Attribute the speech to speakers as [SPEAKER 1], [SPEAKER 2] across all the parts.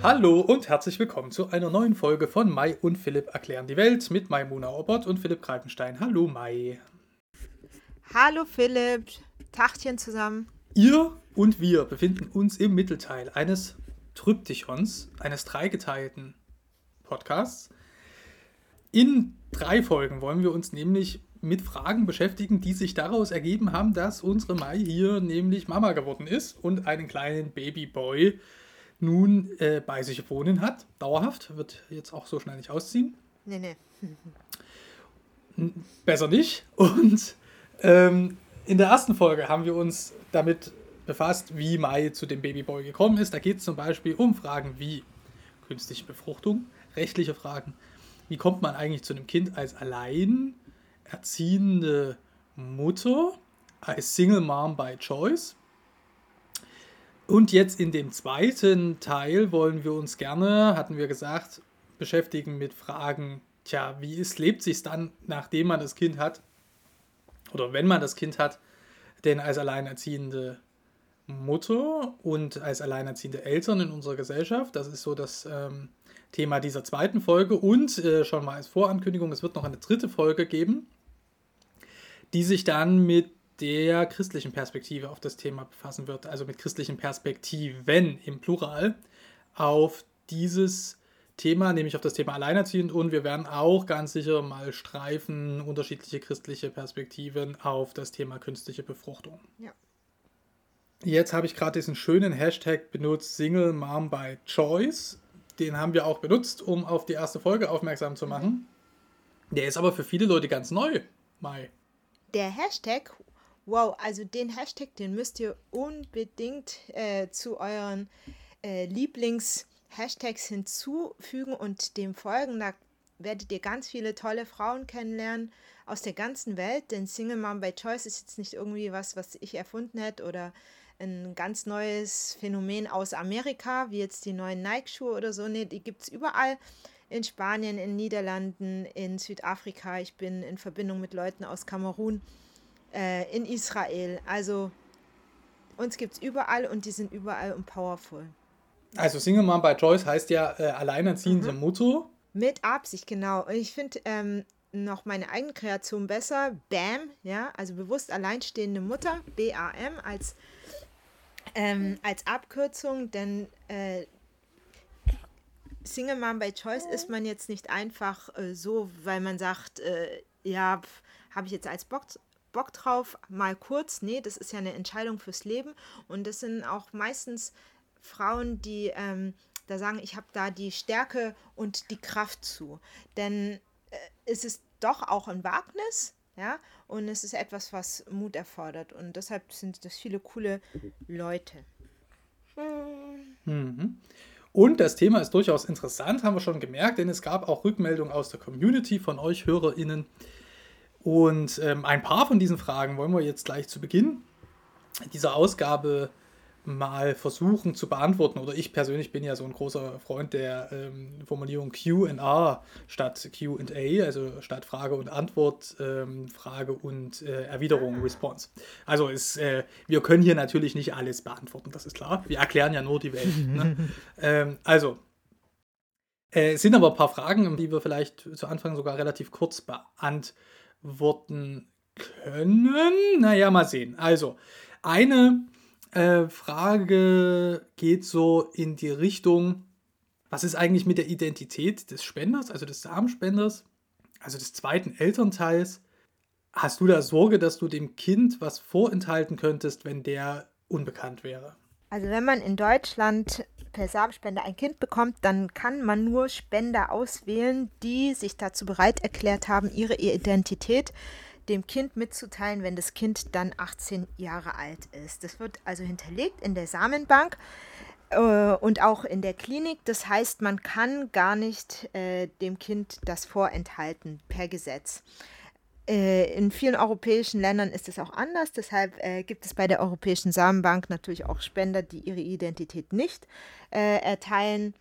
[SPEAKER 1] Hallo und herzlich willkommen zu einer neuen Folge von Mai und Philipp erklären die Welt mit Maimuna Obert und Philipp Kaltenstein. Hallo Mai.
[SPEAKER 2] Hallo Philipp, Tachchen zusammen.
[SPEAKER 1] Ihr und wir befinden uns im Mittelteil eines Tryptychons, eines dreigeteilten Podcasts. In drei Folgen wollen wir uns nämlich mit Fragen beschäftigen, die sich daraus ergeben haben, dass unsere Mai hier nämlich Mama geworden ist und einen kleinen Babyboy nun äh, bei sich wohnen hat. Dauerhaft, wird jetzt auch so schnell nicht ausziehen.
[SPEAKER 2] Nee, nee.
[SPEAKER 1] Besser nicht. Und ähm, in der ersten Folge haben wir uns damit befasst, wie Mai zu dem Babyboy gekommen ist. Da geht es zum Beispiel um Fragen wie künstliche Befruchtung, rechtliche Fragen. Wie kommt man eigentlich zu einem Kind als allein erziehende Mutter, als Single Mom by Choice? Und jetzt in dem zweiten Teil wollen wir uns gerne, hatten wir gesagt, beschäftigen mit Fragen, tja, wie ist, lebt sich dann, nachdem man das Kind hat, oder wenn man das Kind hat, denn als alleinerziehende Mutter und als alleinerziehende Eltern in unserer Gesellschaft. Das ist so das ähm, Thema dieser zweiten Folge. Und äh, schon mal als Vorankündigung, es wird noch eine dritte Folge geben, die sich dann mit der christlichen Perspektive auf das Thema befassen wird, also mit christlichen Perspektiven im Plural auf dieses Thema, nämlich auf das Thema Alleinerziehend und wir werden auch ganz sicher mal streifen unterschiedliche christliche Perspektiven auf das Thema künstliche Befruchtung.
[SPEAKER 2] Ja.
[SPEAKER 1] Jetzt habe ich gerade diesen schönen Hashtag benutzt, Single Mom by Choice. Den haben wir auch benutzt, um auf die erste Folge aufmerksam zu machen. Der ist aber für viele Leute ganz neu, Mai.
[SPEAKER 2] Der Hashtag, wow, also den Hashtag, den müsst ihr unbedingt äh, zu euren äh, Lieblings-Hashtags hinzufügen und dem folgen. Da werdet ihr ganz viele tolle Frauen kennenlernen aus der ganzen Welt, denn Single Mom by Choice ist jetzt nicht irgendwie was, was ich erfunden hätte oder ein ganz neues Phänomen aus Amerika, wie jetzt die neuen Nike-Schuhe oder so. Nee, die gibt es überall. In Spanien, in Niederlanden, in Südafrika. Ich bin in Verbindung mit Leuten aus Kamerun, äh, in Israel. Also uns gibt es überall und die sind überall und powerful.
[SPEAKER 1] Also Single Mom by Choice heißt ja äh, alleinerziehende mhm. Mutter.
[SPEAKER 2] Mit Absicht, genau. Und ich finde ähm, noch meine eigene Kreation besser. BAM, ja, also bewusst alleinstehende Mutter, B-A-M, als ähm, als Abkürzung, denn äh, Single Mom by Choice ist man jetzt nicht einfach äh, so, weil man sagt, äh, ja, habe ich jetzt als Bock, Bock drauf, mal kurz. Nee, das ist ja eine Entscheidung fürs Leben. Und das sind auch meistens Frauen, die ähm, da sagen, ich habe da die Stärke und die Kraft zu. Denn äh, es ist doch auch ein Wagnis, ja, und es ist etwas, was Mut erfordert. Und deshalb sind das viele coole Leute.
[SPEAKER 1] Mhm. Und das Thema ist durchaus interessant, haben wir schon gemerkt, denn es gab auch Rückmeldungen aus der Community von euch HörerInnen. Und ähm, ein paar von diesen Fragen wollen wir jetzt gleich zu Beginn dieser Ausgabe mal versuchen zu beantworten. Oder ich persönlich bin ja so ein großer Freund der ähm, Formulierung QA statt QA, also statt Frage und Antwort, ähm, Frage und äh, Erwiderung, Response. Also ist, äh, wir können hier natürlich nicht alles beantworten, das ist klar. Wir erklären ja nur die Welt. ne? ähm, also, äh, es sind aber ein paar Fragen, die wir vielleicht zu Anfang sogar relativ kurz beantworten können. Naja, mal sehen. Also, eine äh, Frage geht so in die Richtung, was ist eigentlich mit der Identität des Spenders, also des Samenspenders, also des zweiten Elternteils? Hast du da Sorge, dass du dem Kind was vorenthalten könntest, wenn der unbekannt wäre?
[SPEAKER 2] Also wenn man in Deutschland per Samenspender ein Kind bekommt, dann kann man nur Spender auswählen, die sich dazu bereit erklärt haben, ihre Identität dem Kind mitzuteilen, wenn das Kind dann 18 Jahre alt ist. Das wird also hinterlegt in der Samenbank äh, und auch in der Klinik. Das heißt, man kann gar nicht äh, dem Kind das vorenthalten per Gesetz. Äh, in vielen europäischen Ländern ist es auch anders. Deshalb äh, gibt es bei der Europäischen Samenbank natürlich auch Spender, die ihre Identität nicht äh, erteilen,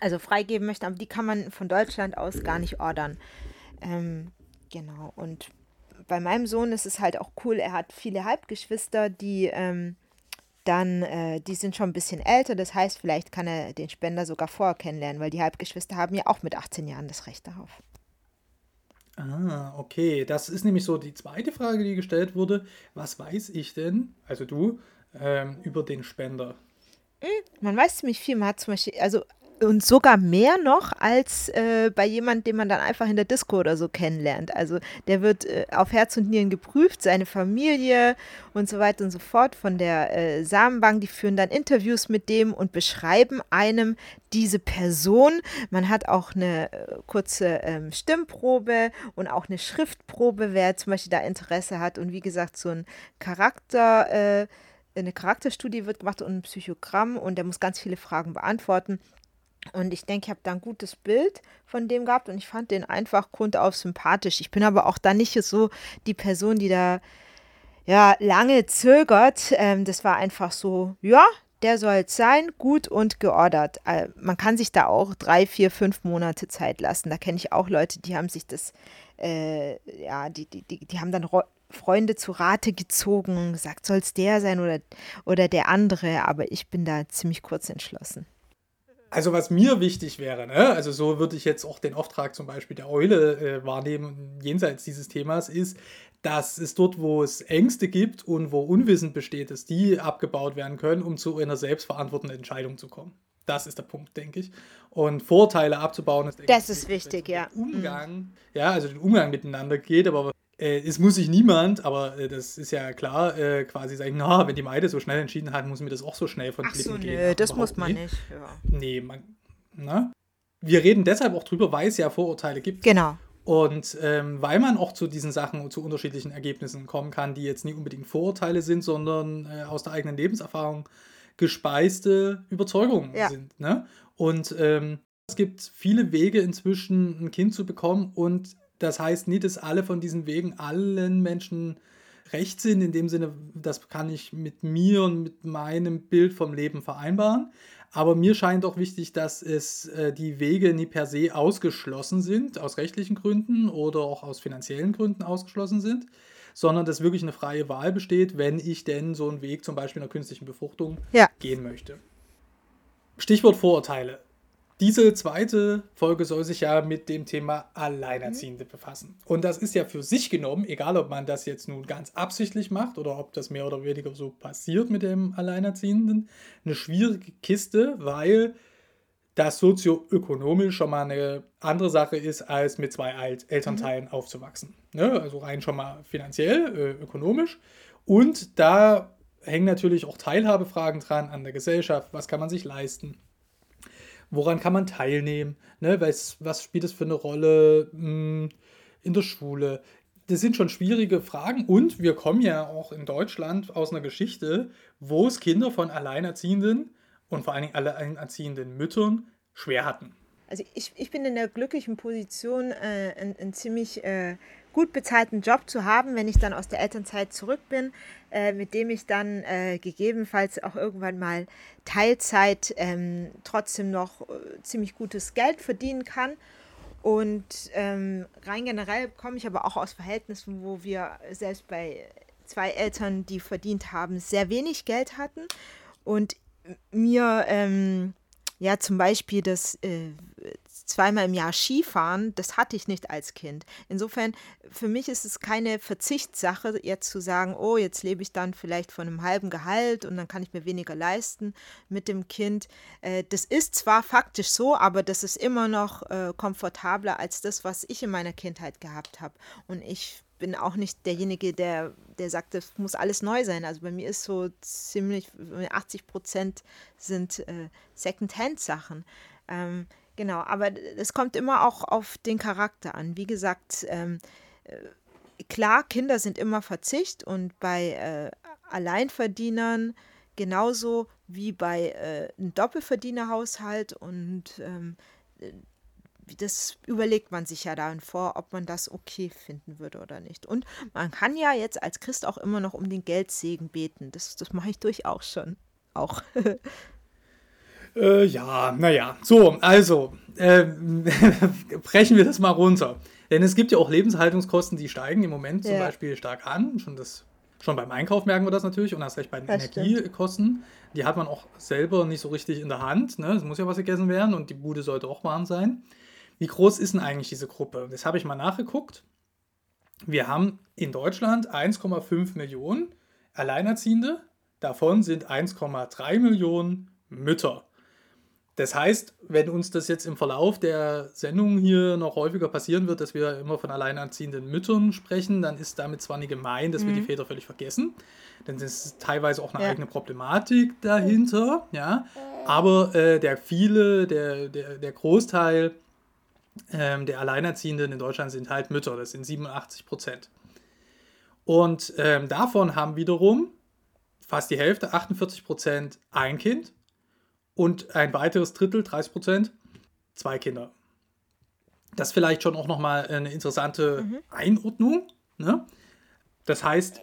[SPEAKER 2] also freigeben möchten. Aber die kann man von Deutschland aus gar nicht ordern. Ähm, genau. Und bei meinem Sohn ist es halt auch cool, er hat viele Halbgeschwister, die ähm, dann, äh, die sind schon ein bisschen älter. Das heißt, vielleicht kann er den Spender sogar vorher kennenlernen, weil die Halbgeschwister haben ja auch mit 18 Jahren das Recht darauf.
[SPEAKER 1] Ah, okay. Das ist nämlich so die zweite Frage, die gestellt wurde. Was weiß ich denn, also du, ähm, über den Spender?
[SPEAKER 2] Hm, man weiß ziemlich viel. Man hat zum Beispiel, also und sogar mehr noch als äh, bei jemandem, den man dann einfach in der Disco oder so kennenlernt. Also der wird äh, auf Herz und Nieren geprüft, seine Familie und so weiter und so fort von der äh, Samenbank. Die führen dann Interviews mit dem und beschreiben einem diese Person. Man hat auch eine äh, kurze ähm, Stimmprobe und auch eine Schriftprobe, wer zum Beispiel da Interesse hat. Und wie gesagt, so ein Charakter äh, eine Charakterstudie wird gemacht und ein Psychogramm und der muss ganz viele Fragen beantworten. Und ich denke, ich habe da ein gutes Bild von dem gehabt und ich fand den einfach grundauf sympathisch. Ich bin aber auch da nicht so die Person, die da ja lange zögert. Ähm, das war einfach so, ja, der soll es sein, gut und geordert. Äh, man kann sich da auch drei, vier, fünf Monate Zeit lassen. Da kenne ich auch Leute, die haben sich das, äh, ja, die, die, die, die haben dann Freunde zu Rate gezogen und gesagt, soll es der sein oder, oder der andere. Aber ich bin da ziemlich kurz entschlossen.
[SPEAKER 1] Also was mir wichtig wäre, ne? also so würde ich jetzt auch den Auftrag zum Beispiel der Eule äh, wahrnehmen, jenseits dieses Themas, ist, dass es dort, wo es Ängste gibt und wo Unwissen besteht, dass die abgebaut werden können, um zu einer selbstverantwortenden Entscheidung zu kommen. Das ist der Punkt, denke ich. Und Vorteile abzubauen
[SPEAKER 2] ist, das ist wichtig, ja.
[SPEAKER 1] Umgang, mhm. ja, also den Umgang miteinander geht, aber äh, es muss sich niemand, aber äh, das ist ja klar, äh, quasi sagen, na, wenn die Meide so schnell entschieden hat, muss mir das auch so schnell von
[SPEAKER 2] Ach so, gehen. Nö, das muss man nicht. nicht ja.
[SPEAKER 1] Nee, man, na? Wir reden deshalb auch drüber, weil es ja Vorurteile gibt.
[SPEAKER 2] Genau.
[SPEAKER 1] Und ähm, weil man auch zu diesen Sachen und zu unterschiedlichen Ergebnissen kommen kann, die jetzt nicht unbedingt Vorurteile sind, sondern äh, aus der eigenen Lebenserfahrung gespeiste Überzeugungen ja. sind. Ne? Und ähm, es gibt viele Wege inzwischen, ein Kind zu bekommen und das heißt nicht, dass alle von diesen Wegen allen Menschen recht sind, in dem Sinne, das kann ich mit mir und mit meinem Bild vom Leben vereinbaren. Aber mir scheint auch wichtig, dass es äh, die Wege nie per se ausgeschlossen sind, aus rechtlichen Gründen oder auch aus finanziellen Gründen ausgeschlossen sind, sondern dass wirklich eine freie Wahl besteht, wenn ich denn so einen Weg zum Beispiel einer künstlichen Befruchtung ja. gehen möchte. Stichwort Vorurteile. Diese zweite Folge soll sich ja mit dem Thema Alleinerziehende mhm. befassen. Und das ist ja für sich genommen, egal ob man das jetzt nun ganz absichtlich macht oder ob das mehr oder weniger so passiert mit dem Alleinerziehenden, eine schwierige Kiste, weil das sozioökonomisch schon mal eine andere Sache ist, als mit zwei Elternteilen mhm. aufzuwachsen. Ne? Also rein schon mal finanziell, äh, ökonomisch. Und da hängen natürlich auch Teilhabefragen dran an der Gesellschaft. Was kann man sich leisten? Woran kann man teilnehmen, ne? was, was spielt es für eine Rolle mh, hm, in der Schule. Das sind schon schwierige Fragen und wir kommen ja auch in Deutschland aus einer Geschichte, wo es Kinder von Alleinerziehenden und vor allen Dingen alleinerziehenden Müttern schwer hatten.
[SPEAKER 2] Also ich, ich bin in der glücklichen Position, äh, ein, ein ziemlich äh, gut bezahlten Job zu haben, wenn ich dann aus der Elternzeit zurück bin, äh, mit dem ich dann äh, gegebenenfalls auch irgendwann mal Teilzeit ähm, trotzdem noch äh, ziemlich gutes Geld verdienen kann. Und ähm, rein generell komme ich aber auch aus Verhältnissen, wo wir selbst bei zwei Eltern, die verdient haben, sehr wenig Geld hatten. Und mir ähm, ja zum Beispiel das äh, zweimal im Jahr Skifahren, das hatte ich nicht als Kind. Insofern, für mich ist es keine Verzichtssache, jetzt zu sagen, oh, jetzt lebe ich dann vielleicht von einem halben Gehalt und dann kann ich mir weniger leisten mit dem Kind. Äh, das ist zwar faktisch so, aber das ist immer noch äh, komfortabler als das, was ich in meiner Kindheit gehabt habe. Und ich bin auch nicht derjenige, der, der sagt, das muss alles neu sein. Also bei mir ist so ziemlich 80 Prozent sind äh, Second-Hand-Sachen. Ähm, Genau, aber es kommt immer auch auf den Charakter an. Wie gesagt, ähm, äh, klar, Kinder sind immer Verzicht und bei äh, Alleinverdienern genauso wie bei äh, einem Doppelverdienerhaushalt und ähm, äh, das überlegt man sich ja dann vor, ob man das okay finden würde oder nicht. Und man kann ja jetzt als Christ auch immer noch um den Geldsegen beten. Das, das mache ich durchaus schon. Auch.
[SPEAKER 1] Äh, ja, naja. So, also, äh, brechen wir das mal runter. Denn es gibt ja auch Lebenshaltungskosten, die steigen im Moment zum ja. Beispiel stark an. Schon das Schon beim Einkauf merken wir das natürlich und erst recht bei den
[SPEAKER 2] Das stimmt.
[SPEAKER 1] Energiekosten. Die hat man auch selber nicht so richtig in der Hand. Ne? Es muss ja was gegessen werden und die Bude sollte auch warm sein. Wie groß ist denn eigentlich diese Gruppe? Das habe ich mal nachgeguckt. Wir haben in Deutschland 1,5 Millionen Alleinerziehende. Davon sind 1,3 Millionen Mütter. Das heißt, wenn uns das jetzt im Verlauf der Sendung hier noch häufiger passieren wird, dass wir immer von alleinerziehenden Müttern sprechen, dann ist damit zwar nicht gemeint, dass wir die Väter völlig vergessen, denn es ist teilweise auch eine
[SPEAKER 2] Ja.
[SPEAKER 1] eigene Problematik dahinter, ja. Aber äh, der viele, der, der, der Großteil ähm, der Alleinerziehenden in Deutschland sind halt Mütter, das sind 87 Prozent. Und ähm, davon haben wiederum fast die Hälfte, 48 Prozent, ein Kind und ein weiteres Drittel, 30 Prozent, zwei Kinder. Das ist vielleicht schon auch nochmal eine interessante Einordnung. Ne? Das heißt,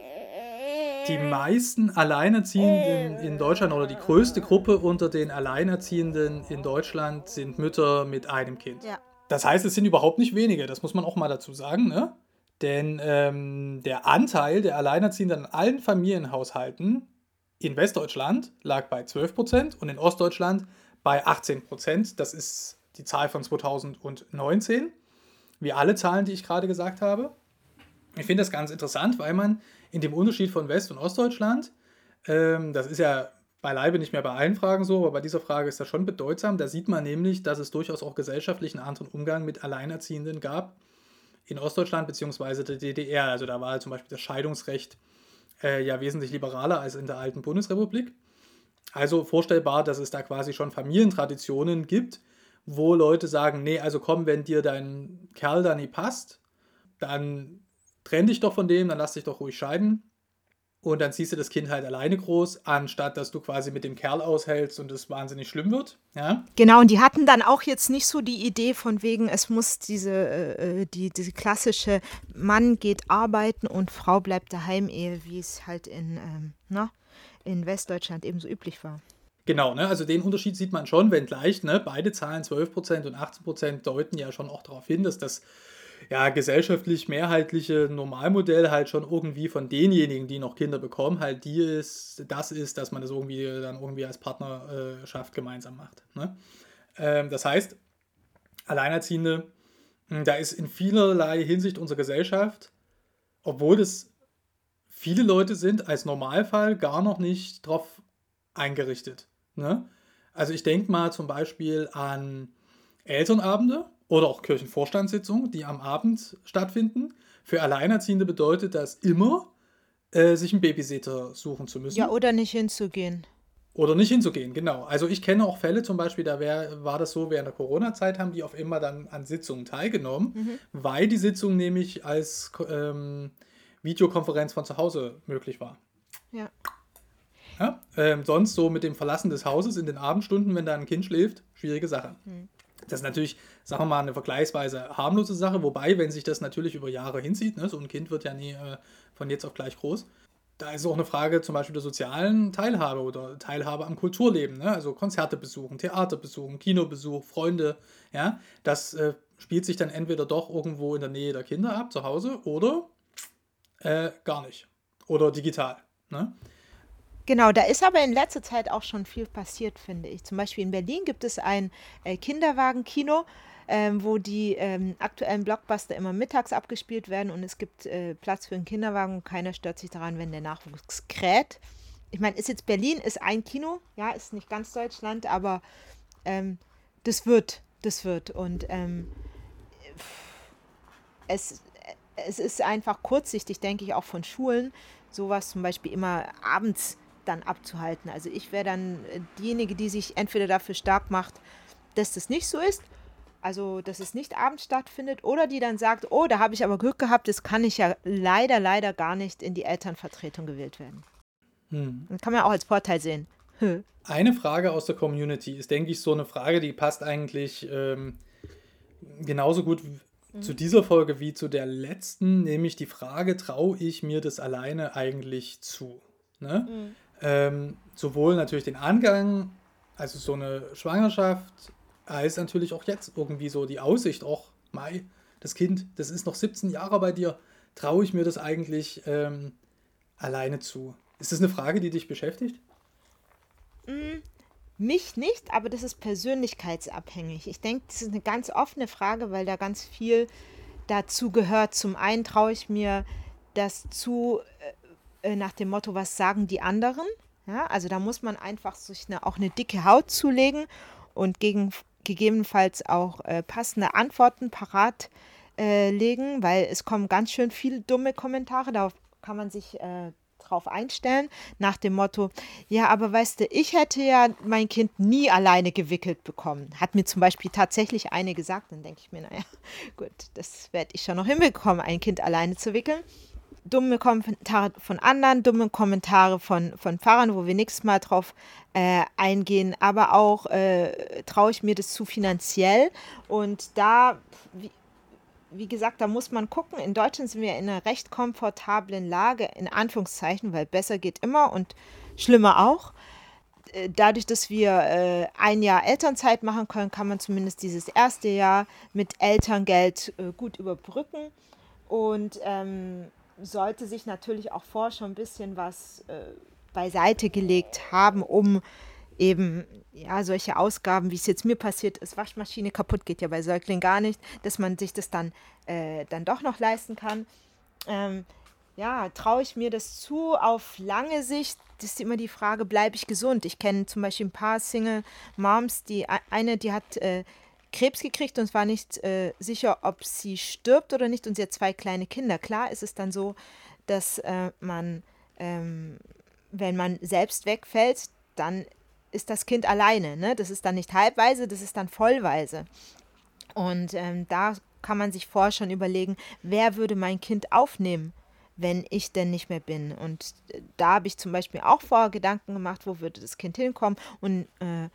[SPEAKER 1] die meisten Alleinerziehenden in Deutschland oder die größte Gruppe unter den Alleinerziehenden in Deutschland sind Mütter mit einem Kind.
[SPEAKER 2] Ja.
[SPEAKER 1] Das heißt, es sind überhaupt nicht wenige, das muss man auch mal dazu sagen, ne? Denn ähm, der Anteil der Alleinerziehenden in allen Familienhaushalten in Westdeutschland lag bei 12% und in Ostdeutschland bei 18%. Das ist die Zahl von 2019, wie alle Zahlen, die ich gerade gesagt habe. Ich finde das ganz interessant, weil man in dem Unterschied von West- und Ostdeutschland, ähm, das ist ja beileibe nicht mehr bei allen Fragen so, aber bei dieser Frage ist das schon bedeutsam. Da sieht man nämlich, dass es durchaus auch gesellschaftlich einen anderen Umgang mit Alleinerziehenden gab in Ostdeutschland bzw. der DDR. Also da war zum Beispiel das Scheidungsrecht äh, ja wesentlich liberaler als in der alten Bundesrepublik. Also vorstellbar, dass es da quasi schon Familientraditionen gibt, wo Leute sagen, nee, also komm, wenn dir dein Kerl da nie passt, dann trenn dich doch von dem, dann lass dich doch ruhig scheiden. Und dann ziehst du das Kind halt alleine groß, anstatt dass du quasi mit dem Kerl aushältst und es wahnsinnig schlimm wird. Ja?
[SPEAKER 2] Genau, und die hatten dann auch jetzt nicht so die Idee von wegen, es muss diese, äh, die, diese klassische Mann geht arbeiten und Frau bleibt daheim, Ehe, wie es halt in, ähm, na, in Westdeutschland eben so üblich war.
[SPEAKER 1] Genau, ne? also den Unterschied sieht man schon, wenngleich, ne? beide Zahlen 12% und 18% deuten ja schon auch darauf hin, dass das ja, gesellschaftlich mehrheitliche Normalmodell halt schon irgendwie von denjenigen, die noch Kinder bekommen, halt die ist, das ist, dass man das irgendwie dann irgendwie als Partnerschaft gemeinsam macht. Ne? Ähm, das heißt, Alleinerziehende, mh, da ist in vielerlei Hinsicht unsere Gesellschaft, obwohl es viele Leute sind, als Normalfall gar noch nicht drauf eingerichtet. Ne? Also ich denke mal zum Beispiel an Elternabende oder auch Kirchenvorstandssitzungen, die am Abend stattfinden. Für Alleinerziehende bedeutet das immer, äh, sich einen Babysitter suchen zu müssen.
[SPEAKER 2] Ja, oder nicht hinzugehen.
[SPEAKER 1] Oder nicht hinzugehen, genau. Also ich kenne auch Fälle, zum Beispiel, da wär, war das so, während der Corona-Zeit haben die auf immer dann an Sitzungen teilgenommen, weil die Sitzung nämlich als ähm, Videokonferenz von zu Hause möglich war.
[SPEAKER 2] Ja.
[SPEAKER 1] Ja? Ähm, sonst so mit dem Verlassen des Hauses in den Abendstunden, wenn da ein Kind schläft, schwierige Sache. Das ist natürlich, sagen wir mal, eine vergleichsweise harmlose Sache, wobei, wenn sich das natürlich über Jahre hinzieht, ne, so ein Kind wird ja nie äh, von jetzt auf gleich groß, da ist auch eine Frage zum Beispiel der sozialen Teilhabe oder Teilhabe am Kulturleben, ne? also Konzerte besuchen, Theater besuchen, Kinobesuch, Freunde, ja, das äh, spielt sich dann entweder doch irgendwo in der Nähe der Kinder ab, zu Hause, oder äh, gar nicht. Oder digital. Ne?
[SPEAKER 2] Genau, da ist aber in letzter Zeit auch schon viel passiert, finde ich. Zum Beispiel in Berlin gibt es ein äh, Kinderwagenkino, ähm, wo die ähm, aktuellen Blockbuster immer mittags abgespielt werden und es gibt äh, Platz für einen Kinderwagen und keiner stört sich daran, wenn der Nachwuchs kräht. Ich meine, ist jetzt Berlin, ist ein Kino, ja, ist nicht ganz Deutschland, aber ähm, das wird, das wird. Und ähm, es, es ist einfach kurzsichtig, denke ich, auch von Schulen, sowas zum Beispiel immer abends dann abzuhalten. Also ich wäre dann äh, diejenige, die sich entweder dafür stark macht, dass das nicht so ist, also dass es nicht abends stattfindet, oder die dann sagt, oh, da habe ich aber Glück gehabt, das kann ich ja leider, leider gar nicht in die Elternvertretung gewählt werden.
[SPEAKER 1] Hm.
[SPEAKER 2] Das kann man auch als Vorteil sehen.
[SPEAKER 1] Eine Frage aus der Community ist, denke ich, so eine Frage, die passt eigentlich ähm, genauso gut w- zu dieser Folge wie zu der letzten, nämlich die Frage, traue ich mir das alleine eigentlich zu? Ne? Ähm, sowohl natürlich den Angang, also so eine Schwangerschaft, als natürlich auch jetzt irgendwie so die Aussicht, auch Mai, das Kind, das ist noch 17 Jahre bei dir, traue ich mir das eigentlich ähm, alleine zu. Ist das eine Frage, die dich beschäftigt?
[SPEAKER 2] Mm, mich nicht, aber das ist persönlichkeitsabhängig. Ich denke, das ist eine ganz offene Frage, weil da ganz viel dazu gehört. Zum einen traue ich mir das zu äh, äh, nach dem Motto, was sagen die anderen? Ja, also da muss man einfach sich eine, auch eine dicke Haut zulegen und gegen, gegebenenfalls auch äh, passende Antworten parat äh, legen, weil es kommen ganz schön viele dumme Kommentare. Darauf kann man sich äh, drauf einstellen, nach dem Motto, ja, aber weißt du, ich hätte ja mein Kind nie alleine gewickelt bekommen. Hat mir zum Beispiel tatsächlich eine gesagt, dann denke ich mir, naja, gut, das werde ich schon noch hinbekommen, ein Kind alleine zu wickeln. Dumme Kommentare von anderen, dumme Kommentare von, von Fahrern, wo wir nächstes Mal drauf äh, eingehen, aber auch äh, traue ich mir das zu finanziell. Und da, wie, wie gesagt, da muss man gucken. In Deutschland sind wir in einer recht komfortablen Lage, in Anführungszeichen, weil besser geht immer und schlimmer auch. Äh, dadurch, dass wir äh, ein Jahr Elternzeit machen können, kann man zumindest dieses erste Jahr mit Elterngeld äh, gut überbrücken und ähm, sollte sich natürlich auch vor schon ein bisschen was äh, beiseite gelegt haben, um eben ja solche Ausgaben, wie es jetzt mir passiert ist, Waschmaschine kaputt geht ja bei Säuglingen gar nicht, dass man sich das dann, äh, dann doch noch leisten kann. Ähm, ja, traue ich mir das zu auf lange Sicht? Das ist immer die Frage, bleibe ich gesund? Ich kenne zum Beispiel ein paar Single-Moms, die eine, die hat äh, Krebs gekriegt und war nicht äh, sicher, ob sie stirbt oder nicht und sie hat zwei kleine Kinder. Klar ist es dann so, dass äh, man, ähm, wenn man selbst wegfällt, dann ist das Kind alleine. Ne? Das ist dann nicht halbweise, das ist dann vollweise. Und ähm, da kann man sich vorher schon überlegen, wer würde mein Kind aufnehmen, wenn ich denn nicht mehr bin. Und äh, da habe ich zum Beispiel auch vorher Gedanken gemacht, wo würde das Kind hinkommen und äh,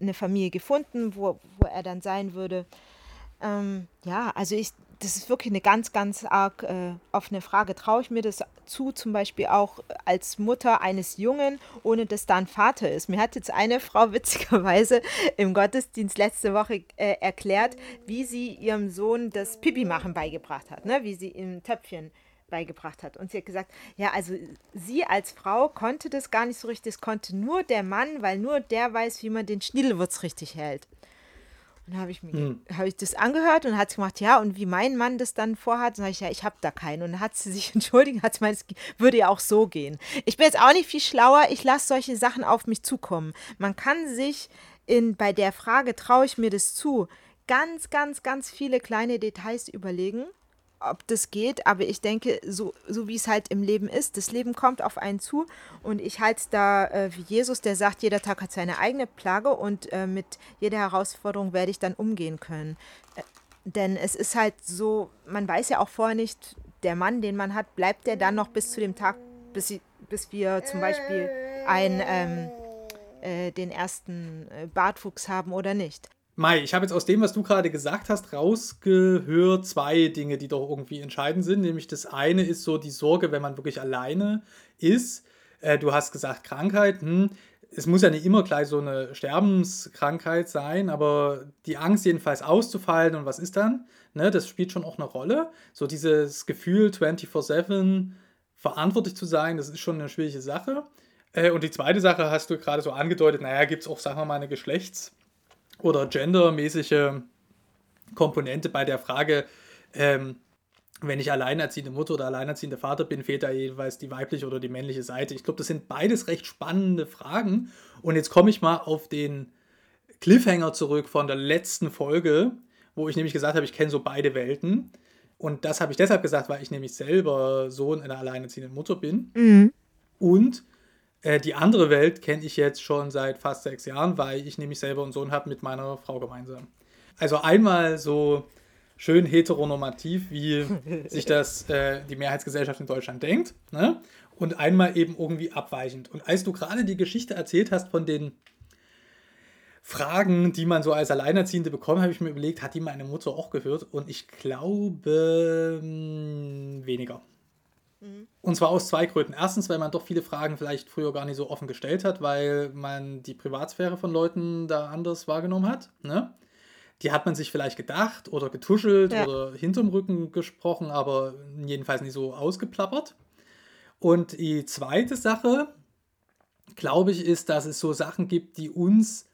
[SPEAKER 2] eine Familie gefunden, wo, wo er dann sein würde. Ähm, ja, also ich, das ist wirklich eine ganz, ganz arg äh, offene Frage. Traue ich mir das zu, zum Beispiel auch als Mutter eines Jungen, ohne dass da ein Vater ist? Mir hat jetzt eine Frau witzigerweise im Gottesdienst letzte Woche äh, erklärt, wie sie ihrem Sohn das Pipi-Machen beigebracht hat, ne? wie sie im Töpfchen beigebracht hat. Und sie hat gesagt, ja, also sie als Frau konnte das gar nicht so richtig, das konnte nur der Mann, weil nur der weiß, wie man den Schniedelwurz richtig hält. Und habe ich mir hm. habe ich das angehört und hat sie gemacht, ja, und wie mein Mann das dann vorhat, sage ich, ja, ich habe da keinen. Und dann hat sie sich entschuldigt, hat sie gemeint, es würde ja auch so gehen. Ich bin jetzt auch nicht viel schlauer, ich lasse solche Sachen auf mich zukommen. Man kann sich in, bei der Frage, traue ich mir das zu, ganz, ganz, ganz viele kleine Details überlegen ob das geht, aber ich denke, so, so wie es halt im Leben ist, das Leben kommt auf einen zu und ich halte es da äh, wie Jesus, der sagt, jeder Tag hat seine eigene Plage und äh, mit jeder Herausforderung werde ich dann umgehen können. Äh, denn es ist halt so, man weiß ja auch vorher nicht, der Mann, den man hat, bleibt der dann noch bis zu dem Tag, bis, bis wir zum Beispiel ein, ähm, äh, den ersten äh, Bartwuchs haben oder nicht.
[SPEAKER 1] Mai, ich habe jetzt aus dem, was du gerade gesagt hast, rausgehört zwei Dinge, die doch irgendwie entscheidend sind. Nämlich das eine ist so die Sorge, wenn man wirklich alleine ist. Äh, du hast gesagt, Krankheit. Hm, es muss ja nicht immer gleich so eine Sterbenskrankheit sein, aber die Angst jedenfalls auszufallen und was ist dann? Ne, das spielt schon auch eine Rolle. So dieses Gefühl 24-7 verantwortlich zu sein, das ist schon eine schwierige Sache. Äh, und die zweite Sache hast du gerade so angedeutet, naja, gibt es auch, sagen wir mal, eine Geschlechts- oder gendermäßige Komponente bei der Frage, ähm, wenn ich alleinerziehende Mutter oder alleinerziehender Vater bin, fehlt da jeweils die weibliche oder die männliche Seite. Ich glaube, das sind beides recht spannende Fragen. Und jetzt komme ich mal auf den Cliffhanger zurück von der letzten Folge, wo ich nämlich gesagt habe, ich kenne so beide Welten. Und das habe ich deshalb gesagt, weil ich nämlich selber Sohn einer alleinerziehenden Mutter bin. Mhm. Und äh, die andere Welt kenne ich jetzt schon seit fast sechs Jahren, weil ich nämlich selber einen Sohn habe mit meiner Frau gemeinsam. Also einmal so schön heteronormativ, wie sich das äh, die Mehrheitsgesellschaft in Deutschland denkt, ne? und einmal eben irgendwie abweichend. Und als du gerade die Geschichte erzählt hast von den Fragen, die man so als Alleinerziehende bekommt, habe ich mir überlegt, hat die meine Mutter auch gehört? Und ich glaube hm, weniger. Mhm. Und zwar aus zwei Gründen. Erstens, weil man doch viele Fragen vielleicht früher gar nicht so offen gestellt hat, weil man die Privatsphäre von Leuten da anders wahrgenommen hat. Ne? Die hat man sich vielleicht gedacht oder getuschelt ja. oder hinterm Rücken gesprochen, aber jedenfalls nicht so ausgeplappert. Und die zweite Sache, glaube ich, ist, dass es so Sachen gibt, die uns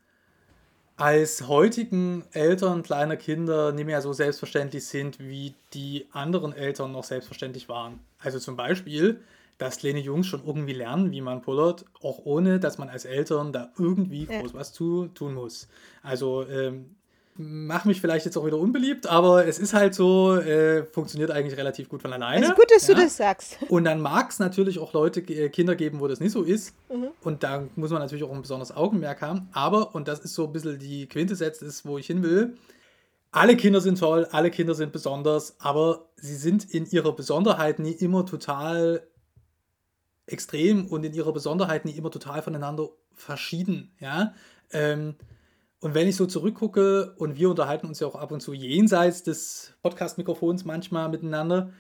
[SPEAKER 1] als heutigen Eltern kleiner Kinder nicht mehr so selbstverständlich sind, wie die anderen Eltern noch selbstverständlich waren. Also zum Beispiel, dass kleine Jungs schon irgendwie lernen, wie man pullert, auch ohne, dass man als Eltern da irgendwie groß was zu tun muss. Also ähm, mach mich vielleicht jetzt auch wieder unbeliebt, aber es ist halt so, äh, funktioniert eigentlich relativ gut von alleine. Es
[SPEAKER 2] ist gut, dass ja. du das sagst.
[SPEAKER 1] Und dann mag es natürlich auch Leute, äh, Kinder geben, wo das nicht so ist. Mhm. Und da muss man natürlich auch ein besonderes Augenmerk haben. Aber, und das ist so ein bisschen die Quintessenz, ist, wo ich hin will, alle Kinder sind toll, alle Kinder sind besonders, aber sie sind in ihrer Besonderheit nie immer total extrem und in ihrer Besonderheit nie immer total voneinander verschieden. Ja. Ähm, und wenn ich so zurückgucke, und wir unterhalten uns ja auch ab und zu jenseits des Podcast-Mikrofons manchmal miteinander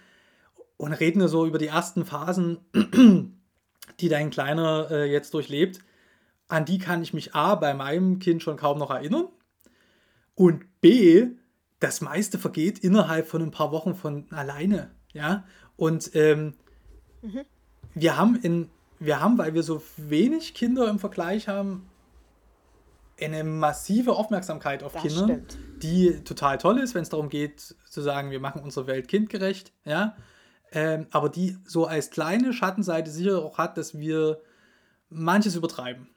[SPEAKER 1] und reden so über die ersten Phasen, die dein Kleiner äh, jetzt durchlebt, an die kann ich mich A bei meinem Kind schon kaum noch erinnern und B, das meiste vergeht innerhalb von ein paar Wochen von alleine. Ja, und ähm, mhm. wir haben in, wir haben, weil wir so wenig Kinder im Vergleich haben, eine massive Aufmerksamkeit auf das Kinder, stimmt. die total toll ist, wenn es darum geht, zu sagen, wir machen unsere Welt kindgerecht, ja. Ähm, aber die so als kleine Schattenseite sicher auch hat, dass wir manches übertreiben.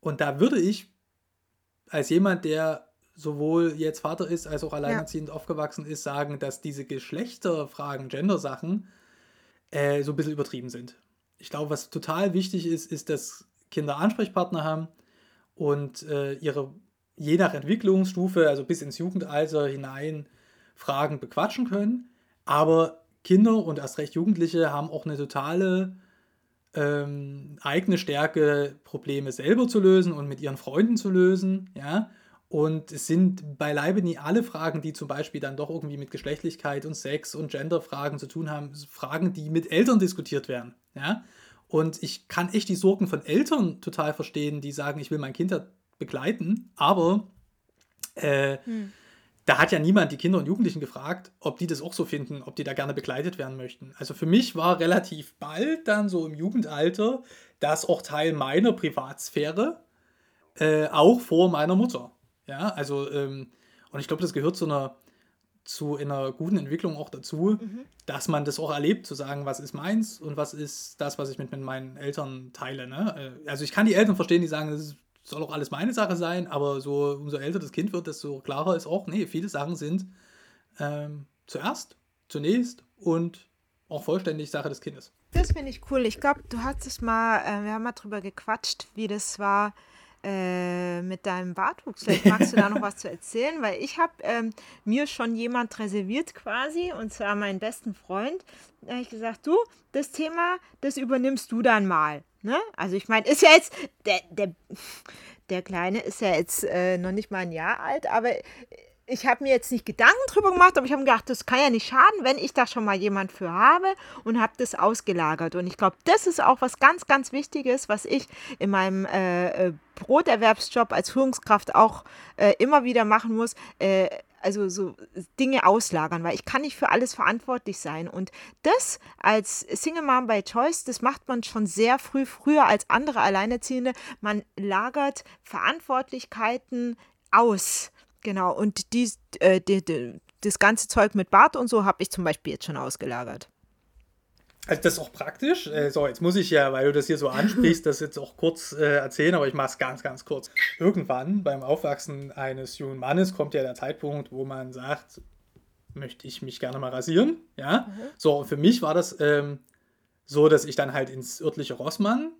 [SPEAKER 1] Und da würde ich als jemand, der sowohl jetzt Vater ist, als auch alleinerziehend ja. aufgewachsen ist, sagen, dass diese Geschlechterfragen, Gender-Sachen äh, so ein bisschen übertrieben sind. Ich glaube, was total wichtig ist, ist, dass Kinder Ansprechpartner haben, und äh, ihre je nach Entwicklungsstufe, also bis ins Jugendalter hinein, Fragen bequatschen können. Aber Kinder und erst recht Jugendliche haben auch eine totale ähm, eigene Stärke, Probleme selber zu lösen und mit ihren Freunden zu lösen. Ja? Und es sind beileibe nie alle Fragen, die zum Beispiel dann doch irgendwie mit Geschlechtlichkeit und Sex und Genderfragen zu tun haben, Fragen, die mit Eltern diskutiert werden. Ja? Und ich kann echt die Sorgen von Eltern total verstehen, die sagen, ich will mein Kind da begleiten, aber äh, hm. da hat ja niemand die Kinder und Jugendlichen gefragt, ob die das auch so finden, ob die da gerne begleitet werden möchten. Also für mich war relativ bald dann so im Jugendalter das auch Teil meiner Privatsphäre, äh, auch vor meiner Mutter. Ja, also, ähm, und ich glaube, das gehört zu einer zu einer guten Entwicklung auch dazu, mhm. dass man das auch erlebt, zu sagen, was ist meins und was ist das, was ich mit, mit meinen Eltern teile. Ne? Äh, also ich kann die Eltern verstehen, die sagen, das soll auch alles meine Sache sein, aber so umso älter das Kind wird, desto klarer ist auch, nee, viele Sachen sind ähm, zuerst, zunächst und auch vollständig Sache des Kindes.
[SPEAKER 2] Das finde ich cool. Ich glaube, du hattest mal, äh, wir haben mal drüber gequatscht, wie das war, äh, mit deinem Bartwuchs. Vielleicht magst du da noch was zu erzählen, weil ich habe ähm, mir schon jemand reserviert quasi, und zwar meinen besten Freund. Da habe ich gesagt, du, das Thema, das übernimmst du dann mal. Ne? Also ich meine, ist ja jetzt, der, der, der Kleine ist ja jetzt äh, noch nicht mal ein Jahr alt, aber ich habe mir jetzt nicht Gedanken drüber gemacht, aber ich habe gedacht, das kann ja nicht schaden, wenn ich da schon mal jemand für habe und habe das ausgelagert. Und ich glaube, das ist auch was ganz, ganz Wichtiges, was ich in meinem äh, äh, Broterwerbsjob als Führungskraft auch äh, immer wieder machen muss. Äh, also so Dinge auslagern, weil ich kann nicht für alles verantwortlich sein. Und das als Single Mom by Choice, das macht man schon sehr früh, früher als andere Alleinerziehende. Man lagert Verantwortlichkeiten aus. Genau, und dies, äh, die, die, das ganze Zeug mit Bart und so habe ich zum Beispiel jetzt schon ausgelagert.
[SPEAKER 1] Also das ist auch praktisch. Äh, so, jetzt muss ich ja, weil du das hier so ansprichst, das jetzt auch kurz äh, erzählen, aber ich mache es ganz, ganz kurz. Irgendwann beim Aufwachsen eines jungen Mannes kommt ja der Zeitpunkt, wo man sagt, möchte ich mich gerne mal rasieren. Ja. Mhm. So, und für mich war das ähm, so, dass ich dann halt ins örtliche Rossmann,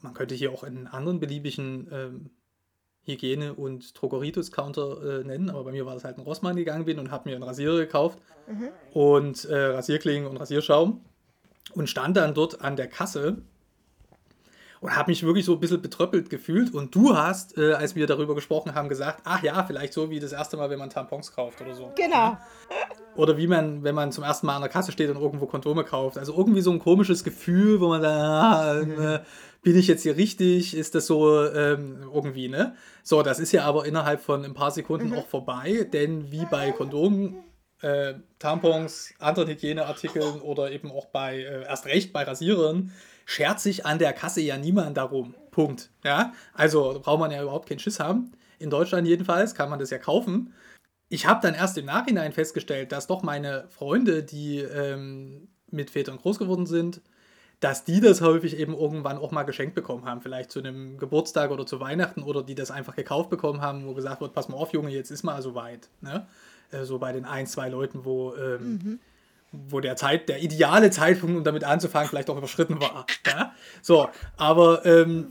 [SPEAKER 1] man könnte hier auch in anderen beliebigen ähm, Hygiene- und Drogeritus-Counter äh, nennen, aber bei mir war das halt ein Rossmann gegangen bin und habe mir einen Rasierer gekauft mhm. und äh, Rasierklingen und Rasierschaum und stand dann dort an der Kasse und habe mich wirklich so ein bisschen betröppelt gefühlt. Und du hast, äh, als wir darüber gesprochen haben, gesagt, ach ja, vielleicht so wie das erste Mal, wenn man Tampons kauft oder so.
[SPEAKER 2] Genau.
[SPEAKER 1] Oder wie man, wenn man zum ersten Mal an der Kasse steht und irgendwo Kondome kauft. Also irgendwie so ein komisches Gefühl, wo man da, ah, bin ich jetzt hier richtig? Ist das so ähm, irgendwie, ne? So, das ist ja aber innerhalb von ein paar Sekunden mhm. auch vorbei, denn wie bei Kondomen äh, Tampons, anderen Hygieneartikeln oder eben auch bei, äh, erst recht bei Rasierern, schert sich an der Kasse ja niemand darum. Punkt. Ja, also braucht man ja überhaupt keinen Schiss haben. In Deutschland jedenfalls kann man das ja kaufen. Ich habe dann erst im Nachhinein festgestellt, dass doch meine Freunde, die ähm, mit Vätern groß geworden sind, dass die das häufig eben irgendwann auch mal geschenkt bekommen haben, vielleicht zu einem Geburtstag oder zu Weihnachten oder die das einfach gekauft bekommen haben, wo gesagt wird, pass mal auf, Junge, jetzt ist mal so weit. Ne? Äh, so bei den ein, zwei Leuten, wo, ähm, mhm. Wo der Zeit, der ideale Zeitpunkt, um damit anzufangen, vielleicht auch überschritten war. Ja? So, aber ähm,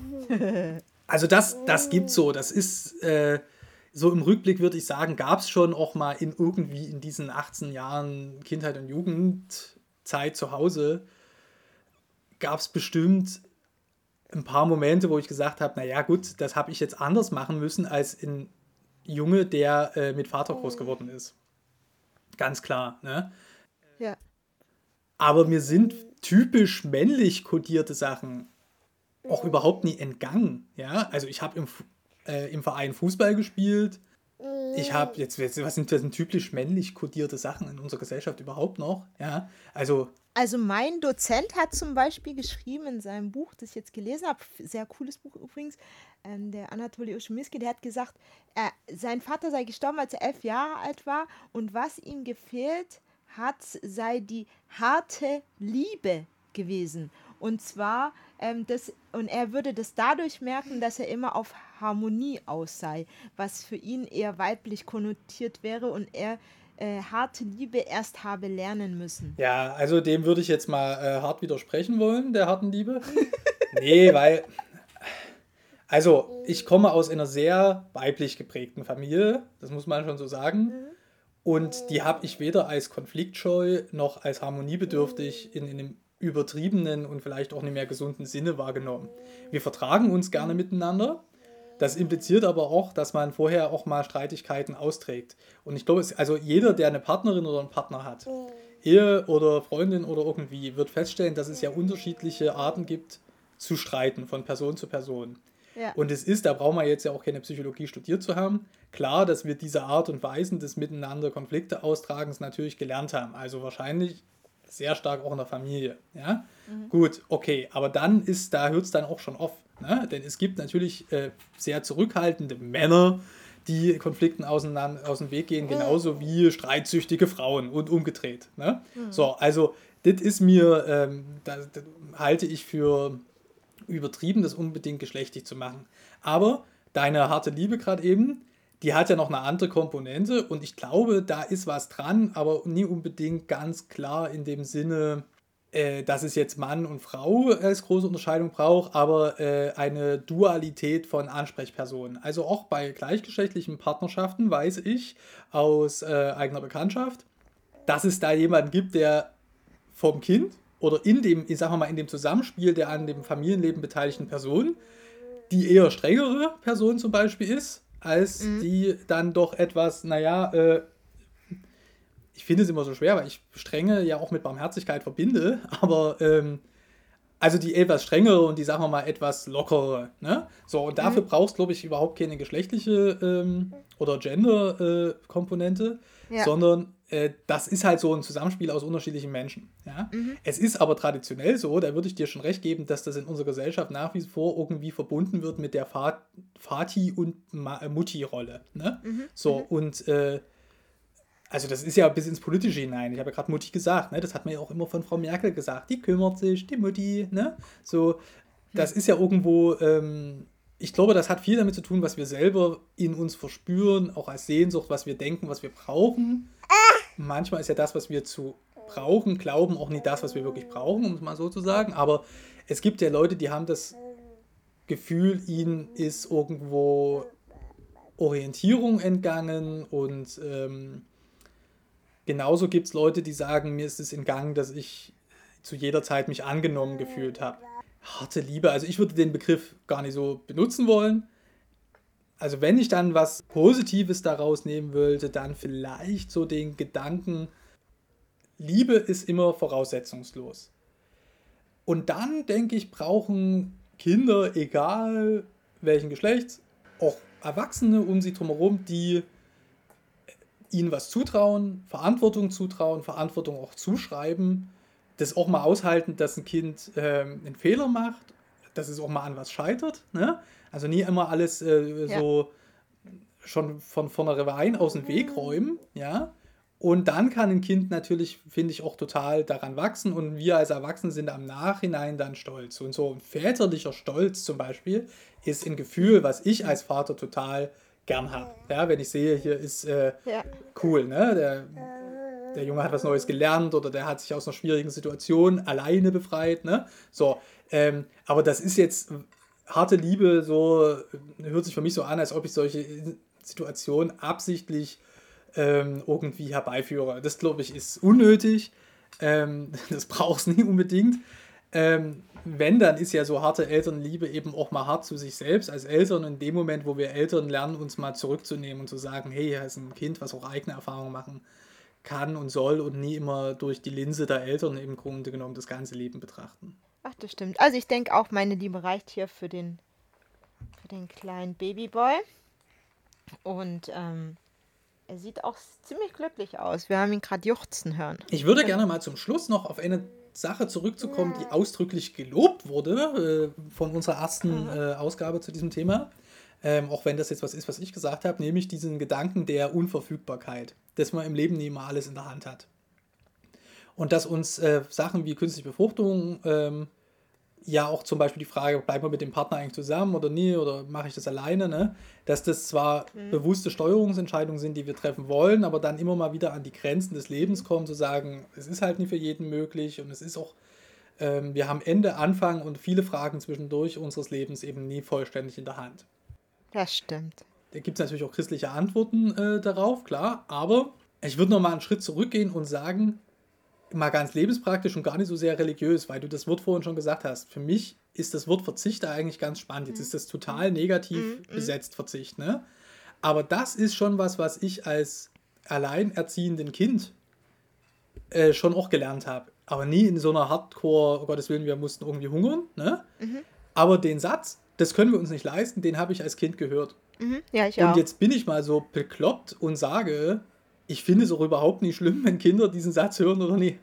[SPEAKER 1] also das, das gibt so, das ist äh, so im Rückblick würde ich sagen, gab es schon auch mal in irgendwie in diesen 18 Jahren Kindheit und Jugendzeit zu Hause gab es bestimmt ein paar Momente, wo ich gesagt habe, naja gut, das habe ich jetzt anders machen müssen als ein Junge, der äh, mit Vater groß geworden ist. Ganz klar. Ne? Aber mir sind typisch männlich kodierte Sachen auch überhaupt nie entgangen. Ja, also ich habe im, äh, im Verein Fußball gespielt. Ich habe jetzt, was sind das denn typisch männlich kodierte Sachen in unserer Gesellschaft überhaupt noch? Ja, also
[SPEAKER 2] also mein Dozent hat zum Beispiel geschrieben in seinem Buch, das ich jetzt gelesen habe, sehr cooles Buch übrigens, ähm, der Anatoly Uschiminski, der hat gesagt, er, sein Vater sei gestorben, als er elf Jahre alt war und was ihm gefehlt hat, sei die harte Liebe gewesen. Und zwar, ähm, das, und er würde das dadurch merken, dass er immer auf Harmonie aus sei, was für ihn eher weiblich konnotiert wäre und er äh, harte Liebe erst habe lernen müssen.
[SPEAKER 1] Ja, also dem würde ich jetzt mal äh, hart widersprechen wollen, der harten Liebe. nee, weil. Also, ich komme aus einer sehr weiblich geprägten Familie, das muss man schon so sagen. Mhm. Und die habe ich weder als konfliktscheu noch als harmoniebedürftig in, in einem übertriebenen und vielleicht auch nicht mehr gesunden Sinne wahrgenommen. Wir vertragen uns gerne miteinander, das impliziert aber auch, dass man vorher auch mal Streitigkeiten austrägt. Und ich glaube, also jeder, der eine Partnerin oder einen Partner hat, Ehe oder Freundin oder irgendwie, wird feststellen, dass es ja unterschiedliche Arten gibt zu streiten von Person zu Person. Ja. Und es ist, da braucht man jetzt ja auch keine Psychologie studiert zu haben, klar, dass wir diese Art und Weisen des Miteinander Konflikte austragens natürlich gelernt haben. Also wahrscheinlich sehr stark auch in der Familie. Ja? Mhm. Gut, okay, aber dann ist, da hört es dann auch schon auf. Ne? Denn es gibt natürlich äh, sehr zurückhaltende Männer, die Konflikten auseinander, aus dem Weg gehen, genauso wie streitsüchtige Frauen und umgedreht. Ne? Mhm. So, also das ist mir, ähm, das, das halte ich für übertrieben, das unbedingt geschlechtlich zu machen. Aber deine harte Liebe gerade eben, die hat ja noch eine andere Komponente und ich glaube, da ist was dran, aber nie unbedingt ganz klar in dem Sinne, äh, dass es jetzt Mann und Frau als große Unterscheidung braucht, aber äh, eine Dualität von Ansprechpersonen. Also auch bei gleichgeschlechtlichen Partnerschaften weiß ich aus äh, eigener Bekanntschaft, dass es da jemanden gibt, der vom Kind oder in dem, ich sag mal, in dem Zusammenspiel der an dem Familienleben beteiligten Personen, die eher strengere Person zum Beispiel ist, als mhm. die dann doch etwas, naja, äh, ich finde es immer so schwer, weil ich Strenge ja auch mit Barmherzigkeit verbinde, aber ähm, also die etwas strengere und die, sagen wir mal, etwas lockere. Ne? So, und dafür mhm. brauchst glaube ich, überhaupt keine geschlechtliche ähm, oder Gender-Komponente, äh, ja. sondern äh, das ist halt so ein Zusammenspiel aus unterschiedlichen Menschen. Ja? Mhm. Es ist aber traditionell so, da würde ich dir schon recht geben, dass das in unserer Gesellschaft nach wie vor irgendwie verbunden wird mit der Vati- und Mutti-Rolle. Ne? Mhm. So, mhm. und äh, also das ist ja bis ins Politische hinein. Ich habe ja gerade Mutti gesagt, ne? Das hat man ja auch immer von Frau Merkel gesagt. Die kümmert sich, die Mutti, ne? So, das ist ja irgendwo, ähm, ich glaube, das hat viel damit zu tun, was wir selber in uns verspüren, auch als Sehnsucht, was wir denken, was wir brauchen. Manchmal ist ja das, was wir zu brauchen, glauben, auch nicht das, was wir wirklich brauchen, um es mal so zu sagen. Aber es gibt ja Leute, die haben das Gefühl, ihnen ist irgendwo Orientierung entgangen und ähm, Genauso gibt es Leute, die sagen, mir ist es in Gang, dass ich zu jeder Zeit mich angenommen gefühlt habe. Harte Liebe, also ich würde den Begriff gar nicht so benutzen wollen. Also wenn ich dann was Positives daraus nehmen wollte, dann vielleicht so den Gedanken, Liebe ist immer voraussetzungslos. Und dann, denke ich, brauchen Kinder, egal welchen Geschlechts, auch Erwachsene um sie drumherum, die ihnen was zutrauen, Verantwortung zutrauen, Verantwortung auch zuschreiben, das auch mal aushalten, dass ein Kind ähm, einen Fehler macht, dass es auch mal an was scheitert. Ne? Also nie immer alles äh, ja. so schon von vornherein aus dem Weg räumen, ja. Und dann kann ein Kind natürlich, finde ich, auch total daran wachsen und wir als Erwachsene sind am Nachhinein dann stolz. Und so ein väterlicher Stolz zum Beispiel ist ein Gefühl, was ich als Vater total gern habe. Ja, wenn ich sehe, hier ist äh, ja. cool, ne? Der, der Junge hat was Neues gelernt oder der hat sich aus einer schwierigen Situation alleine befreit, ne? So, ähm, aber das ist jetzt harte Liebe, so hört sich für mich so an, als ob ich solche Situationen absichtlich ähm, irgendwie herbeiführe. Das, glaube ich, ist unnötig. Ähm, das braucht es nie unbedingt. Ähm, wenn, dann ist ja so harte Elternliebe eben auch mal hart zu sich selbst als Eltern. In dem Moment, wo wir Eltern lernen, uns mal zurückzunehmen und zu sagen, hey, hier ist ein Kind, was auch eigene Erfahrungen machen kann und soll und nie immer durch die Linse der Eltern im Grunde genommen das ganze Leben betrachten.
[SPEAKER 2] Ach, das stimmt. Also ich denke auch, meine Liebe reicht hier für den, für den kleinen Babyboy. Und ähm, er sieht auch ziemlich glücklich aus. Wir haben ihn gerade juchzen hören.
[SPEAKER 1] Ich würde gerne mal zum Schluss noch auf eine Sache zurückzukommen, ja. die ausdrücklich gelobt wurde äh, von unserer ersten äh, Ausgabe zu diesem Thema. Ähm, auch wenn das jetzt was ist, was ich gesagt habe, nämlich diesen Gedanken der Unverfügbarkeit, dass man im Leben nie immer alles in der Hand hat. Und dass uns äh, Sachen wie künstliche Befruchtung ähm, ja auch zum Beispiel die Frage, bleibt man mit dem Partner eigentlich zusammen oder nie oder mache ich das alleine, ne? dass das zwar mhm. bewusste Steuerungsentscheidungen sind, die wir treffen wollen, aber dann immer mal wieder an die Grenzen des Lebens kommen, zu sagen, es ist halt nicht für jeden möglich und es ist auch, ähm, wir haben Ende, Anfang und viele Fragen zwischendurch unseres Lebens eben nie vollständig in der Hand.
[SPEAKER 2] Das stimmt.
[SPEAKER 1] Da gibt es natürlich auch christliche Antworten äh, darauf, klar, aber ich würde noch mal einen Schritt zurückgehen und sagen, mal ganz lebenspraktisch und gar nicht so sehr religiös, weil du das Wort vorhin schon gesagt hast. Für mich ist das Wort Verzicht eigentlich ganz spannend. Jetzt mhm. ist das total negativ mhm. mhm. besetzt, Verzicht, ne? Aber das ist schon was, was ich als alleinerziehenden Kind äh, schon auch gelernt habe. Aber nie in so einer Hardcore, oh Gottes Willen, wir mussten irgendwie hungern, ne? Mhm. Aber den Satz, das können wir uns nicht leisten, den habe ich als Kind gehört.
[SPEAKER 2] Mhm. Ja, ich
[SPEAKER 1] und auch. jetzt bin ich mal so bekloppt und sage, ich finde es auch überhaupt nicht schlimm, wenn Kinder diesen Satz hören oder nie.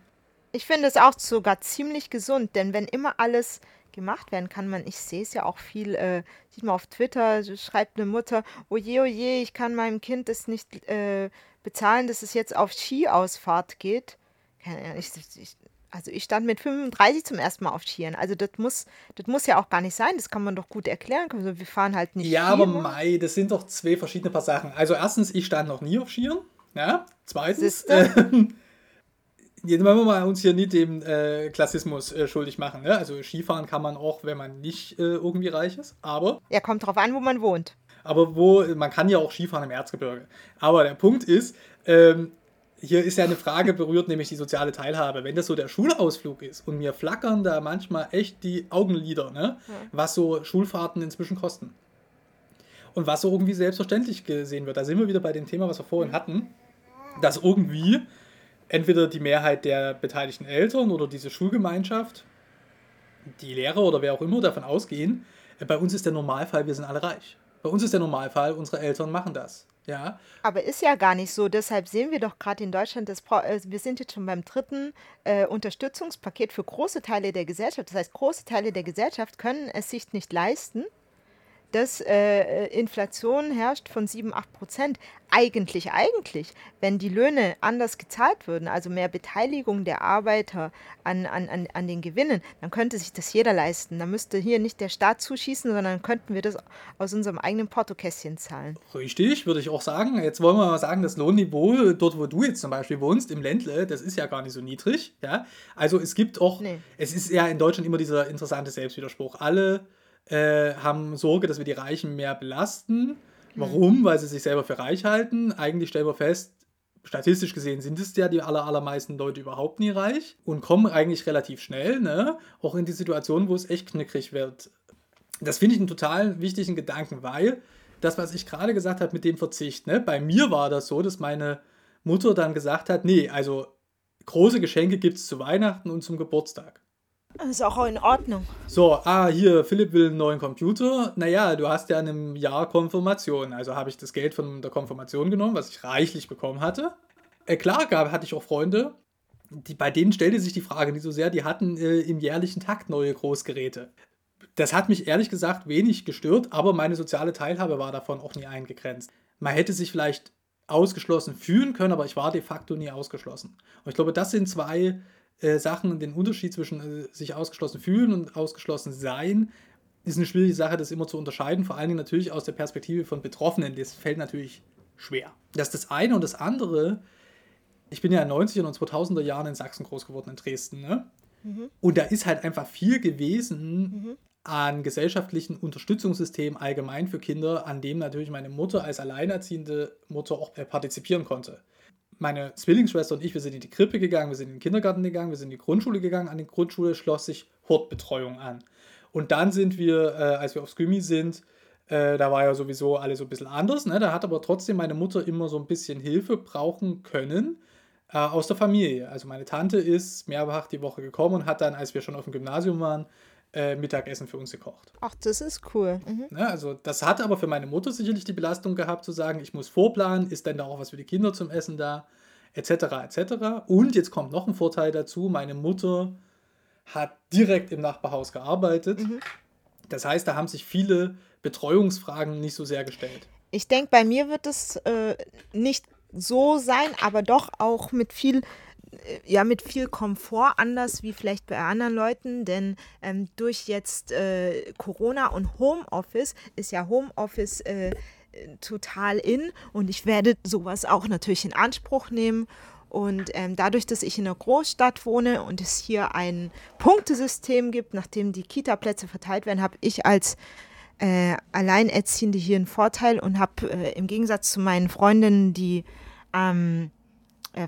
[SPEAKER 2] Ich finde es auch sogar ziemlich gesund, denn wenn immer alles gemacht werden kann, man, ich sehe es ja auch viel, äh, sieht man auf Twitter, schreibt eine Mutter, oje, oje, ich kann meinem Kind das nicht äh, bezahlen, dass es jetzt auf Skiausfahrt geht. Ich, ich, also ich stand mit 35 zum ersten Mal auf Skiern. Also das muss, das muss ja auch gar nicht sein. Das kann man doch gut erklären. Also wir fahren halt nicht.
[SPEAKER 1] Ja, Ski, aber Mai, das sind doch zwei verschiedene paar Sachen. Also erstens, ich stand noch nie auf Skiern. Ja, zweitens, äh, jetzt wollen wir mal uns hier nicht dem äh, Klassismus äh, schuldig machen. Ne? Also Skifahren kann man auch, wenn man nicht äh, irgendwie reich ist, aber...
[SPEAKER 2] Ja, kommt drauf an, wo man wohnt.
[SPEAKER 1] Aber wo, man kann ja auch Skifahren im Erzgebirge. Aber der Punkt ist, ähm, hier ist ja eine Frage berührt, nämlich die soziale Teilhabe. Wenn das so der Schulausflug ist und mir flackern da manchmal echt die Augenlider, ne? Ja. was so Schulfahrten inzwischen kosten. Und was so irgendwie selbstverständlich gesehen wird. Da sind wir wieder bei dem Thema, was wir vorhin hatten dass irgendwie entweder die Mehrheit der beteiligten Eltern oder diese Schulgemeinschaft, die Lehrer oder wer auch immer davon ausgehen, äh, bei uns ist der Normalfall, wir sind alle reich. Bei uns ist der Normalfall, unsere Eltern machen das. Ja.
[SPEAKER 2] Aber ist ja gar nicht so. Deshalb sehen wir doch gerade in Deutschland, das, äh, wir sind jetzt schon beim dritten äh, Unterstützungspaket für große Teile der Gesellschaft. Das heißt, große Teile der Gesellschaft können es sich nicht leisten, dass äh, Inflation herrscht von 7, 8 Prozent. Eigentlich, eigentlich, wenn die Löhne anders gezahlt würden, also mehr Beteiligung der Arbeiter an, an, an, an den Gewinnen, dann könnte sich das jeder leisten. Da müsste hier nicht der Staat zuschießen, sondern könnten wir das aus unserem eigenen Portokästchen zahlen.
[SPEAKER 1] Richtig, würde ich auch sagen. Jetzt wollen wir mal sagen, das Lohnniveau, dort wo du jetzt zum Beispiel wohnst, im Ländle, das ist ja gar nicht so niedrig. Ja? Also es gibt auch, nee. es ist ja in Deutschland immer dieser interessante Selbstwiderspruch. Alle äh, haben Sorge, dass wir die Reichen mehr belasten. Warum? Mhm. Weil sie sich selber für reich halten. Eigentlich stellen wir fest, statistisch gesehen sind es ja die aller, allermeisten Leute überhaupt nie reich und kommen eigentlich relativ schnell, ne? Auch in die Situation, wo es echt knickrig wird. Das finde ich einen total wichtigen Gedanken, weil das, was ich gerade gesagt habe mit dem Verzicht, ne? Bei mir war das so, dass meine Mutter dann gesagt hat, nee, also große Geschenke gibt es zu Weihnachten und zum Geburtstag.
[SPEAKER 2] Ist auch in Ordnung.
[SPEAKER 1] So, ah, hier, Philipp will einen neuen Computer. Naja, du hast ja in einem Jahr Konfirmation. Also habe ich das Geld von der Konfirmation genommen, was ich reichlich bekommen hatte. Äh, klar, gab, hatte ich auch Freunde, die, bei denen stellte sich die Frage nicht so sehr, die hatten äh, im jährlichen Takt neue Großgeräte. Das hat mich ehrlich gesagt wenig gestört, aber meine soziale Teilhabe war davon auch nie eingegrenzt. Man hätte sich vielleicht ausgeschlossen fühlen können, aber ich war de facto nie ausgeschlossen. Und ich glaube, das sind zwei äh, Sachen, den Unterschied zwischen äh, sich ausgeschlossen fühlen und ausgeschlossen sein, ist eine schwierige Sache, das immer zu unterscheiden, vor allen Dingen natürlich aus der Perspektive von Betroffenen. Das fällt natürlich schwer. Das ist das eine und das andere, ich bin ja in den 90er und 2000er Jahren in Sachsen groß geworden, in Dresden, ne? Mhm. Und da ist halt einfach viel gewesen mhm. an gesellschaftlichen Unterstützungssystemen allgemein für Kinder, an dem natürlich meine Mutter als alleinerziehende Mutter auch äh, partizipieren konnte. Meine Zwillingsschwester und ich, wir sind in die Krippe gegangen, wir sind in den Kindergarten gegangen, wir sind in die Grundschule gegangen. An die Grundschule schloss sich Hortbetreuung an. Und dann sind wir, äh, als wir aufs Gymi sind, äh, da war ja sowieso alles so ein bisschen anders. Ne? Da hat aber trotzdem meine Mutter immer so ein bisschen Hilfe brauchen können äh, aus der Familie. Also meine Tante ist mehrfach die Woche gekommen und hat dann, als wir schon auf dem Gymnasium waren, äh, Mittagessen für uns gekocht.
[SPEAKER 2] Ach, das ist cool. Mhm.
[SPEAKER 1] Ja, also das hat aber für meine Mutter sicherlich die Belastung gehabt, zu sagen, ich muss vorplanen, ist denn da auch was für die Kinder zum Essen da, etc. etc. Und jetzt kommt noch ein Vorteil dazu, meine Mutter hat direkt im Nachbarhaus gearbeitet. Mhm. Das heißt, da haben sich viele Betreuungsfragen nicht so sehr gestellt.
[SPEAKER 2] Ich denke, bei mir wird es äh, nicht so sein, aber doch auch mit viel ja mit viel Komfort anders wie vielleicht bei anderen Leuten, denn ähm, durch jetzt äh, Corona und Homeoffice ist ja Homeoffice äh, total in und ich werde sowas auch natürlich in Anspruch nehmen. Und ähm, dadurch, dass ich in einer Großstadt wohne und es hier ein Punktesystem gibt, nachdem die Kita-Plätze verteilt werden, habe ich als äh, Alleinerziehende hier einen Vorteil und habe äh, im Gegensatz zu meinen Freundinnen, die ähm, äh,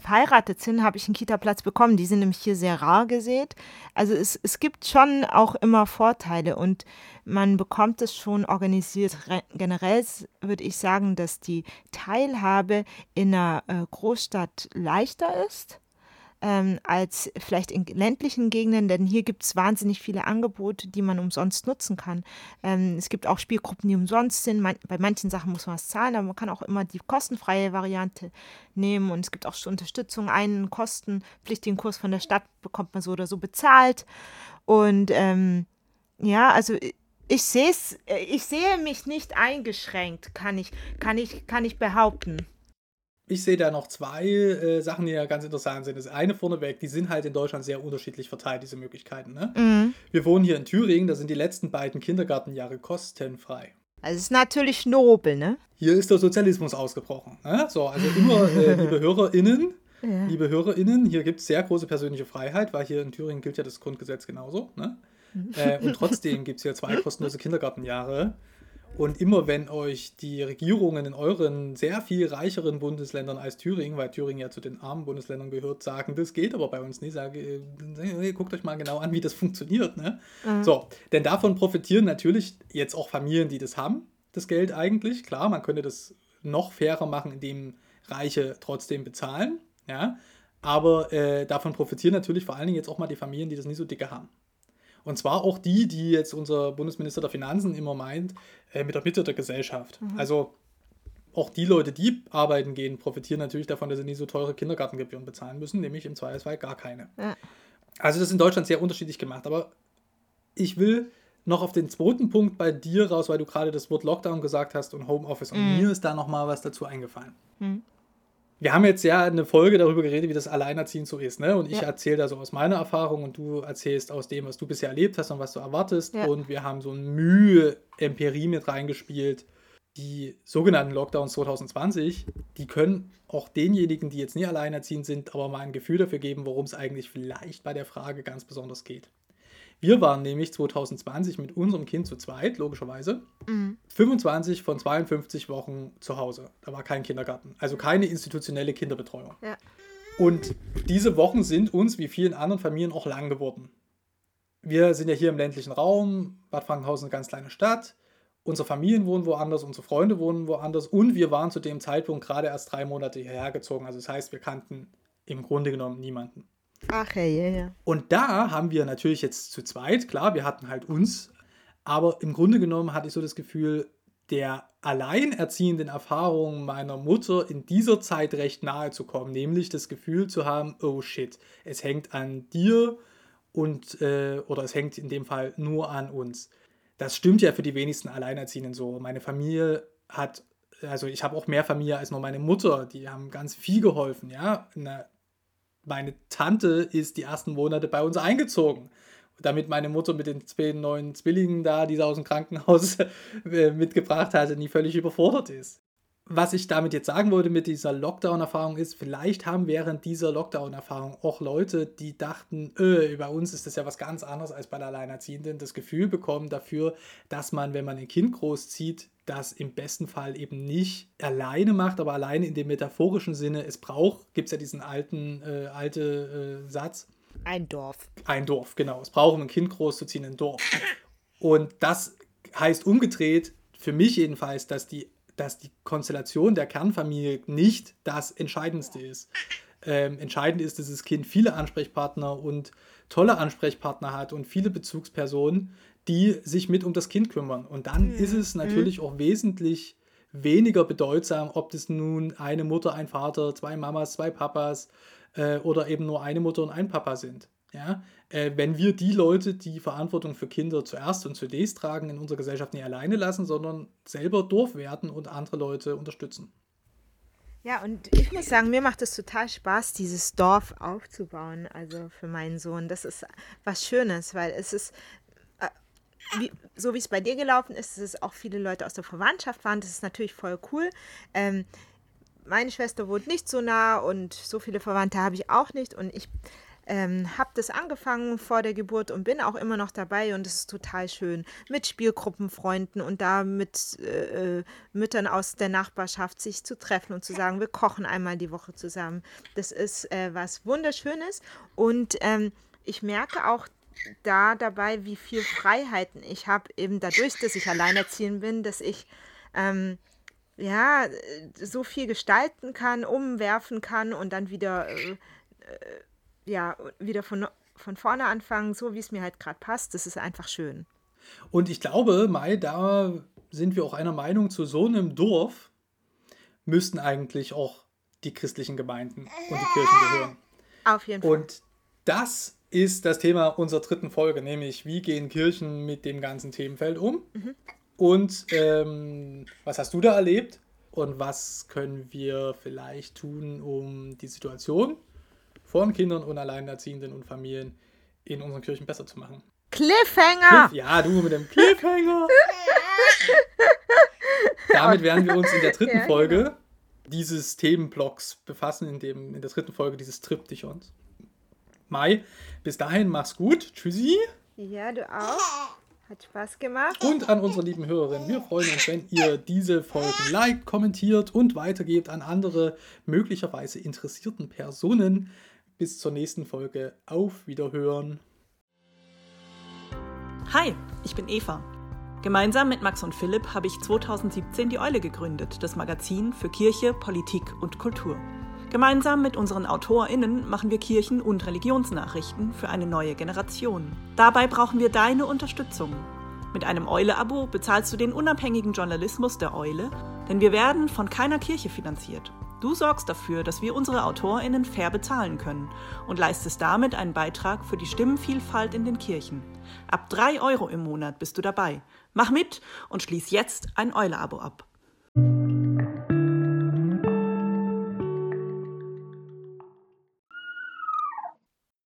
[SPEAKER 2] verheiratet sind, habe ich einen Kita-Platz bekommen. Die sind nämlich hier sehr rar gesät. Also es, es gibt schon auch immer Vorteile und man bekommt es schon organisiert. Generell würde ich sagen, dass die Teilhabe in einer äh, Großstadt leichter ist ähm, als vielleicht in ländlichen Gegenden, denn hier gibt es wahnsinnig viele Angebote, die man umsonst nutzen kann. Ähm, es gibt auch Spielgruppen, die umsonst sind. Man, bei manchen Sachen muss man was zahlen, aber man kann auch immer die kostenfreie Variante nehmen und es gibt auch Unterstützung. Einen kostenpflichtigen Kurs von der Stadt bekommt man so oder so bezahlt. Und ähm, ja, also ich sehe ich sehe mich nicht eingeschränkt, kann ich, kann ich, kann ich behaupten
[SPEAKER 1] ich sehe da noch zwei äh, Sachen, die ja ganz interessant sind. Das eine vorneweg, die sind halt in Deutschland sehr unterschiedlich verteilt, diese Möglichkeiten. Ne? Mhm. Wir wohnen hier in Thüringen, da sind die letzten beiden Kindergartenjahre kostenfrei.
[SPEAKER 2] Also es ist natürlich nobel, ne?
[SPEAKER 1] Hier ist der Sozialismus ausgebrochen. Ne? So, also immer, äh, liebe HörerInnen, ja. liebe HörerInnen, hier gibt es sehr große persönliche Freiheit, weil hier in Thüringen gilt ja das Grundgesetz genauso. Ne? Mhm. Äh, und trotzdem gibt es hier zwei kostenlose Kindergartenjahre. Und immer wenn euch die Regierungen in euren sehr viel reicheren Bundesländern als Thüringen, weil Thüringen ja zu den armen Bundesländern gehört, sagen, das geht aber bei uns nicht, sage, äh, guckt euch mal genau an, wie das funktioniert. Ne? Mhm. So, denn davon profitieren natürlich jetzt auch Familien, die das haben, das Geld eigentlich. Klar, man könnte das noch fairer machen, indem Reiche trotzdem bezahlen. Ja? Aber äh, davon profitieren natürlich vor allen Dingen jetzt auch mal die Familien, die das nicht so dicke haben. Und zwar auch die, die jetzt unser Bundesminister der Finanzen immer meint, äh, mit der Mitte der Gesellschaft. Mhm. Also auch die Leute, die arbeiten gehen, profitieren natürlich davon, dass sie nicht so teure Kindergartengebühren bezahlen müssen, nämlich im Zweifelsfall gar keine. Ja. Also das ist in Deutschland sehr unterschiedlich gemacht. Aber ich will noch auf den zweiten Punkt bei dir raus, weil du gerade das Wort Lockdown gesagt hast und Homeoffice. Und mhm. mir ist da noch mal was dazu eingefallen. Mhm wir haben jetzt ja eine Folge darüber geredet, wie das Alleinerziehen so ist, ne? Und ich ja. erzähle da so aus meiner Erfahrung und du erzählst aus dem, was du bisher erlebt hast und was du erwartest. Ja. Und wir haben so eine Mühe Empirie mit reingespielt. Die sogenannten Lockdowns 2020, die können auch denjenigen, die jetzt nie alleinerziehend sind, aber mal ein Gefühl dafür geben, worum es eigentlich vielleicht bei der Frage ganz besonders geht. Wir waren nämlich 2020 mit unserem Kind zu zweit, logischerweise, mhm. 25 von 52 Wochen zu Hause. Da war kein Kindergarten, also keine institutionelle Kinderbetreuung. Ja. Und diese Wochen sind uns, wie vielen anderen Familien, auch lang geworden. Wir sind ja hier im ländlichen Raum, Bad Frankenhausen eine ganz kleine Stadt. Unsere Familien wohnen woanders, unsere Freunde wohnen woanders und wir waren zu dem Zeitpunkt gerade erst drei Monate hierher gezogen. Also das heißt, wir kannten im Grunde genommen niemanden.
[SPEAKER 2] Ach ja, ja, ja.
[SPEAKER 1] Und da haben wir natürlich jetzt zu zweit, klar, wir hatten halt uns, aber im Grunde genommen hatte ich so das Gefühl, der alleinerziehenden Erfahrung meiner Mutter in dieser Zeit recht nahe zu kommen, nämlich das Gefühl zu haben, oh shit, es hängt an dir und äh, oder es hängt in dem Fall nur an uns. Das stimmt ja für die wenigsten Alleinerziehenden so. Meine Familie hat, also ich habe auch mehr Familie als nur meine Mutter, die haben ganz viel geholfen, ja. Eine, meine Tante ist die ersten Monate bei uns eingezogen damit meine Mutter mit den zwei neuen Zwillingen da, die sie aus dem Krankenhaus äh, mitgebracht hatte, nie völlig überfordert ist. Was ich damit jetzt sagen wollte mit dieser Lockdown-Erfahrung ist, vielleicht haben während dieser Lockdown-Erfahrung auch Leute, die dachten, öh, bei uns ist das ja was ganz anderes als bei der Alleinerziehenden, das Gefühl bekommen dafür, dass man, wenn man ein Kind großzieht, das im besten Fall eben nicht alleine macht, aber alleine in dem metaphorischen Sinne es braucht, gibt es ja diesen alten, äh, alte äh, Satz,
[SPEAKER 2] ein Dorf.
[SPEAKER 1] Ein Dorf, genau. Es braucht, um ein Kind großzuziehen, ein Dorf. Und das heißt umgedreht, für mich jedenfalls, dass die, dass die Konstellation der Kernfamilie nicht das Entscheidendste ist. Ähm, entscheidend ist, dass das Kind viele Ansprechpartner und tolle Ansprechpartner hat und viele Bezugspersonen, die sich mit um das Kind kümmern. Und dann mhm. ist es natürlich mhm. auch wesentlich weniger bedeutsam, ob das nun eine Mutter, ein Vater, zwei Mamas, zwei Papas, äh, oder eben nur eine Mutter und ein Papa sind. Ja? Äh, wenn wir die Leute, die Verantwortung für Kinder zuerst und zunächst tragen, in unserer Gesellschaft nicht alleine lassen, sondern selber durchwerten und andere Leute unterstützen.
[SPEAKER 2] Ja, und ich muss sagen, mir macht es total Spaß, dieses Dorf aufzubauen, also für meinen Sohn. Das ist was Schönes, weil es ist, äh, wie, so wie es bei dir gelaufen ist, dass es auch viele Leute aus der Verwandtschaft waren. Das ist natürlich voll cool. Ähm, meine Schwester wohnt nicht so nah und so viele Verwandte habe ich auch nicht. Und ich ähm, habe das angefangen vor der Geburt und bin auch immer noch dabei und es ist total schön mit Spielgruppenfreunden und da mit äh, äh, Müttern aus der Nachbarschaft sich zu treffen und zu sagen, wir kochen einmal die Woche zusammen. Das ist äh, was Wunderschönes und ähm, ich merke auch da dabei, wie viel Freiheiten ich habe, eben dadurch, dass ich alleinerziehend bin, dass ich ähm, ja, so viel gestalten kann, umwerfen kann und dann wieder, äh, äh, ja, wieder von, von vorne anfangen, so wie es mir halt gerade passt. Das ist einfach schön.
[SPEAKER 1] Und ich glaube, Mai, da sind wir auch einer Meinung, zu so einem Dorf müssten eigentlich auch die christlichen Gemeinden und die Kirchen gehören.
[SPEAKER 2] Auf jeden Fall.
[SPEAKER 1] Und das ist das Thema unserer dritten Folge, nämlich wie gehen Kirchen mit dem ganzen Themenfeld um. Mhm. Und ähm, was hast du da erlebt? Und was können wir vielleicht tun, um die Situation von Kindern und Alleinerziehenden und Familien in unseren Kirchen besser zu machen?
[SPEAKER 2] Cliffhanger!
[SPEAKER 1] Cliff, ja, du mit dem Cliffhanger! Damit werden wir uns in der dritten ja, Folge genau. dieses Themenblocks befassen, in, dem, in der dritten Folge dieses Triptychons. Mai, bis dahin mach's gut. Tschüssi.
[SPEAKER 2] Ja, du auch. Hat Spaß gemacht.
[SPEAKER 1] Und an unsere lieben Hörerinnen, wir freuen uns, wenn ihr diese Folgen liked, kommentiert und weitergebt an andere möglicherweise interessierten Personen. Bis zur nächsten Folge. Auf Wiederhören.
[SPEAKER 3] Hi, ich bin Eva. Gemeinsam mit Max und Philipp habe ich 2017 die Eule gegründet, das Magazin für Kirche, Politik und Kultur. Gemeinsam mit unseren AutorInnen machen wir Kirchen- und Religionsnachrichten für eine neue Generation. Dabei brauchen wir deine Unterstützung. Mit einem Eule-Abo bezahlst du den unabhängigen Journalismus der Eule, denn wir werden von keiner Kirche finanziert. Du sorgst dafür, dass wir unsere AutorInnen fair bezahlen können und leistest damit einen Beitrag für die Stimmenvielfalt in den Kirchen. Ab 3 Euro im Monat bist du dabei. Mach mit und schließ jetzt ein Eule-Abo ab.